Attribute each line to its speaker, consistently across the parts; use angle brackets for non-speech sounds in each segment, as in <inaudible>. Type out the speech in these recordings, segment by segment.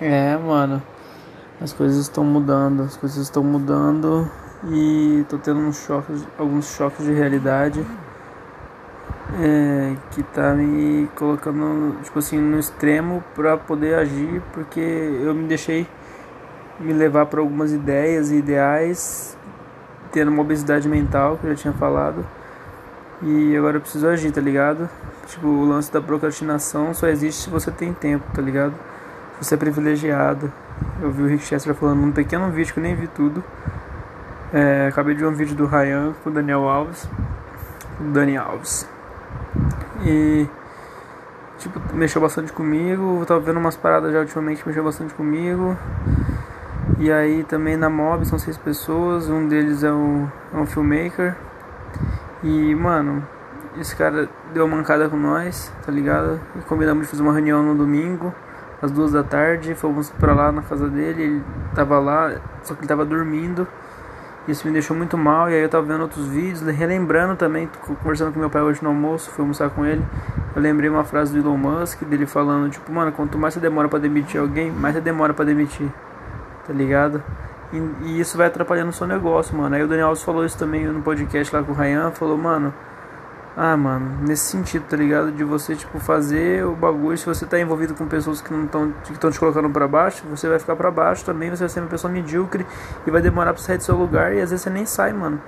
Speaker 1: É, mano. As coisas estão mudando, as coisas estão mudando e tô tendo uns choques, alguns choques de realidade é, que tá me colocando, tipo assim, no extremo para poder agir, porque eu me deixei me levar para algumas ideias e ideais, tendo uma obesidade mental, que eu já tinha falado, e agora eu preciso agir, tá ligado? Tipo, o lance da procrastinação só existe se você tem tempo, tá ligado? Você é privilegiado. Eu vi o Rick Chester falando num pequeno vídeo que eu nem vi tudo. É, acabei de ver um vídeo do Ryan com o Daniel Alves. Dani Alves. E tipo, mexeu bastante comigo. Tava vendo umas paradas já ultimamente que mexeu bastante comigo. E aí também na Mob são seis pessoas, um deles é um, é um filmmaker. E mano, esse cara deu uma mancada com nós, tá ligado? E combinamos de fazer uma reunião no domingo, às duas da tarde. Fomos pra lá na casa dele, ele tava lá, só que ele tava dormindo. Isso me deixou muito mal. E aí eu tava vendo outros vídeos, relembrando também, conversando com meu pai hoje no almoço, fui almoçar com ele. Eu lembrei uma frase do Elon Musk, dele falando, tipo, mano, quanto mais você demora para demitir alguém, mais você demora para demitir. Tá ligado? E, e, isso vai atrapalhando o seu negócio, mano. Aí o Daniel Alves falou isso também no podcast lá com o Ryan, falou, mano, ah, mano, nesse sentido, tá ligado? De você, tipo, fazer o bagulho. Se você tá envolvido com pessoas que não estão que estão te colocando para baixo, você vai ficar para baixo também. Você vai ser uma pessoa medíocre e vai demorar pra sair do seu lugar. E às vezes você nem sai, mano.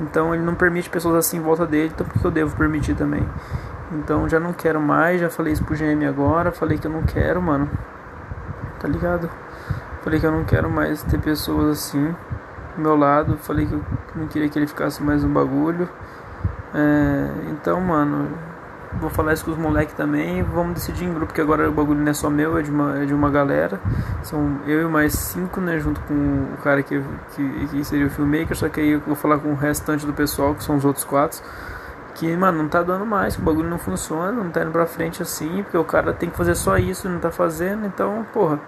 Speaker 1: Então ele não permite pessoas assim em volta dele. Então porque eu devo permitir também. Então já não quero mais. Já falei isso pro GM agora. Falei que eu não quero, mano. Tá ligado? Falei que eu não quero mais ter pessoas assim do meu lado. Falei que eu não queria que ele ficasse mais no bagulho. É, então, mano, vou falar isso com os moleques também. Vamos decidir em grupo, porque agora o bagulho não é só meu, é de uma, é de uma galera. São eu e mais cinco, né? Junto com o cara que, que, que seria o filmmaker. Só que aí eu vou falar com o restante do pessoal, que são os outros quatro. Que, mano, não tá dando mais, que o bagulho não funciona, não tá indo pra frente assim, porque o cara tem que fazer só isso não tá fazendo. Então, porra.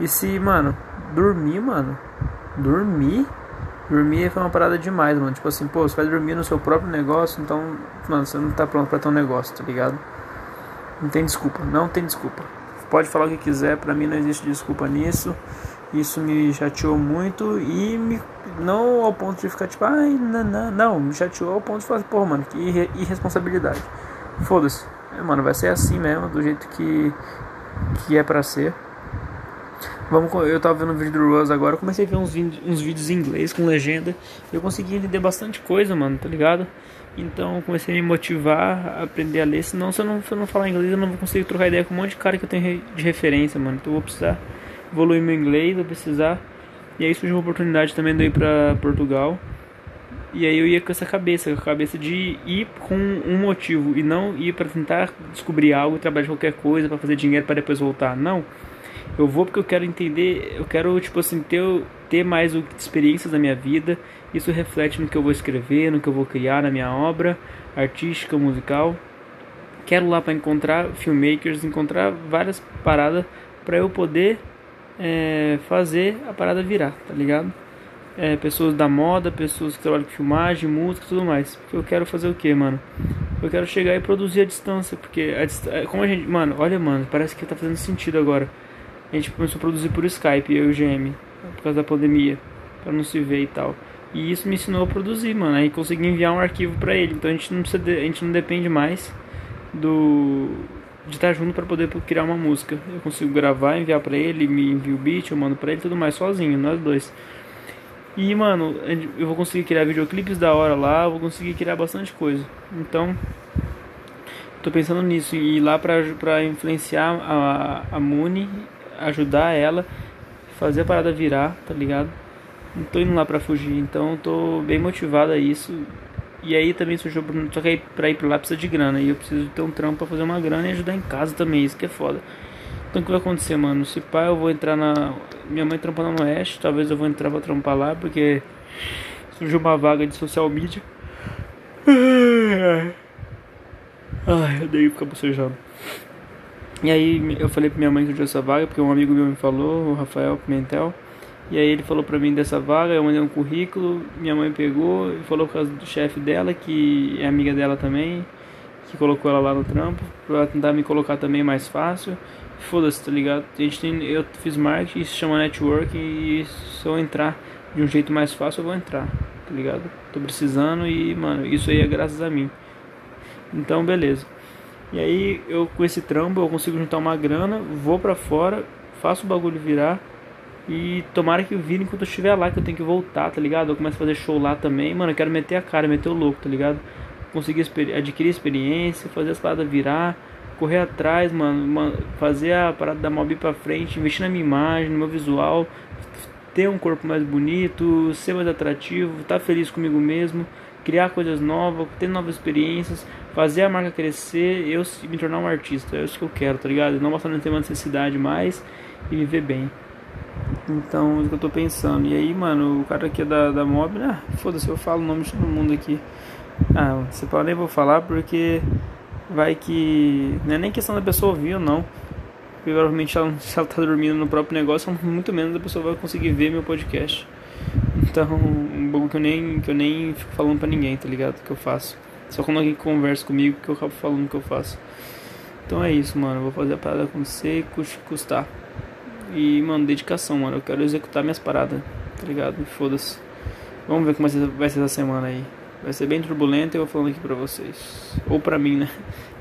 Speaker 1: E se, mano, dormir, mano, dormir Dormir foi uma parada demais, mano. Tipo assim, pô, você vai dormir no seu próprio negócio, então, mano, você não tá pronto pra ter um negócio, tá ligado? Não tem desculpa, não tem desculpa. Pode falar o que quiser, pra mim não existe desculpa nisso. Isso me chateou muito e me, não ao ponto de ficar tipo, ai, não, não, não, me chateou ao ponto de falar, pô, mano, que irresponsabilidade. Foda-se, é, mano, vai ser assim mesmo, do jeito que, que é pra ser. Vamos, eu tava vendo o vídeo do Russ agora, comecei a ver uns, uns vídeos em inglês com legenda. Eu consegui entender bastante coisa, mano, tá ligado? Então comecei a me motivar a aprender a ler. Senão, se eu não, se eu não falar inglês, eu não vou conseguir trocar ideia com um monte de cara que eu tenho de referência, mano. Então eu vou precisar evoluir meu inglês, vou precisar. E aí surgiu uma oportunidade também de ir pra Portugal. E aí eu ia com essa cabeça, com a cabeça de ir com um motivo e não ir para tentar descobrir algo, trabalhar de qualquer coisa para fazer dinheiro para depois voltar. Não. Eu vou porque eu quero entender, eu quero, tipo assim, ter, ter mais experiências da minha vida. Isso reflete no que eu vou escrever, no que eu vou criar na minha obra artística, musical. Quero lá para encontrar filmmakers, encontrar várias paradas para eu poder é, fazer a parada virar, tá ligado? É, pessoas da moda, pessoas que trabalham com filmagem, música tudo mais. Porque eu quero fazer o que, mano? Eu quero chegar e produzir a distância. Porque a dist... como a gente. Mano, olha, mano, parece que tá fazendo sentido agora a gente começou a produzir por Skype, eu e o GM, por causa da pandemia, para não se ver e tal. E isso me ensinou a produzir, mano. Aí consegui enviar um arquivo para ele. Então a gente não precisa, de, a gente não depende mais do de estar junto para poder criar uma música. Eu consigo gravar, enviar para ele, me envia o beat, eu mando para ele, tudo mais sozinho, nós dois. E mano, eu vou conseguir criar videoclipes da hora lá, vou conseguir criar bastante coisa. Então, tô pensando nisso ir lá pra, pra influenciar a, a Muni ajudar ela, fazer a parada virar, tá ligado? Não tô indo lá pra fugir, então tô bem motivado a isso. E aí também surgiu, só que aí pra ir pra lá precisa de grana, e eu preciso ter um trampo pra fazer uma grana e ajudar em casa também, isso que é foda. Então o que vai acontecer, mano? Se pá, eu vou entrar na. Minha mãe trampa no Oeste, talvez eu vou entrar pra trampar lá, porque surgiu uma vaga de social media. Ai, eu dei ficar bocejando. E aí eu falei pra minha mãe que eu tinha essa vaga, porque um amigo meu me falou, o Rafael Pimentel. E aí ele falou pra mim dessa vaga, eu mandei um currículo, minha mãe pegou e falou com do chefe dela, que é amiga dela também, que colocou ela lá no trampo, pra tentar me colocar também mais fácil. foda-se, tá ligado? A gente tem, eu fiz marketing, isso chama network e se eu entrar de um jeito mais fácil, eu vou entrar, tá ligado? Tô precisando e, mano, isso aí é graças a mim. Então, beleza. E aí, eu com esse trampo, eu consigo juntar uma grana, vou pra fora, faço o bagulho virar e tomara que vire enquanto eu estiver lá, que eu tenho que voltar, tá ligado? Eu começo a fazer show lá também, mano, eu quero meter a cara, meter o louco, tá ligado? Conseguir adquirir experiência, fazer as paradas virar correr atrás, mano, fazer a parada da mob pra frente, investir na minha imagem, no meu visual, ter um corpo mais bonito, ser mais atrativo, estar tá feliz comigo mesmo, criar coisas novas, ter novas experiências, fazer a marca crescer, eu me tornar um artista, é isso que eu quero, tá ligado? Não passar não ter uma necessidade mais e viver bem. Então, é isso que eu tô pensando. E aí, mano, o cara aqui é da, da Mob, né? Foda-se, eu falo o nome de todo mundo aqui. Ah, você pode nem vou falar porque vai que. Não é nem questão da pessoa ouvir ou não. Provavelmente ela, <laughs> se ela tá dormindo no próprio negócio, muito menos a pessoa vai conseguir ver meu podcast. Então, um bagulho que eu nem, que eu nem fico falando pra ninguém, tá ligado? Que eu faço. Só quando alguém conversa comigo que eu acabo falando o que eu faço. Então é isso, mano. Vou fazer a parada acontecer e custar. E, mano, dedicação, mano. Eu quero executar minhas paradas, tá ligado? Foda-se. Vamos ver como vai ser essa semana aí. Vai ser bem turbulento eu vou falando aqui pra vocês. Ou pra mim, né? <laughs>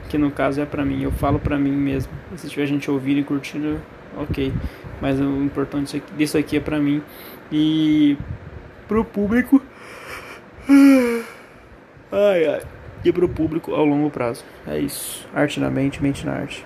Speaker 1: Que no caso é pra mim. Eu falo pra mim mesmo. Se tiver gente ouvindo e curtindo, ok. Mas o importante disso aqui é pra mim. E pro público. <sighs> Ai, ai. E pro público ao longo prazo. É isso. Arte na mente, mente na arte.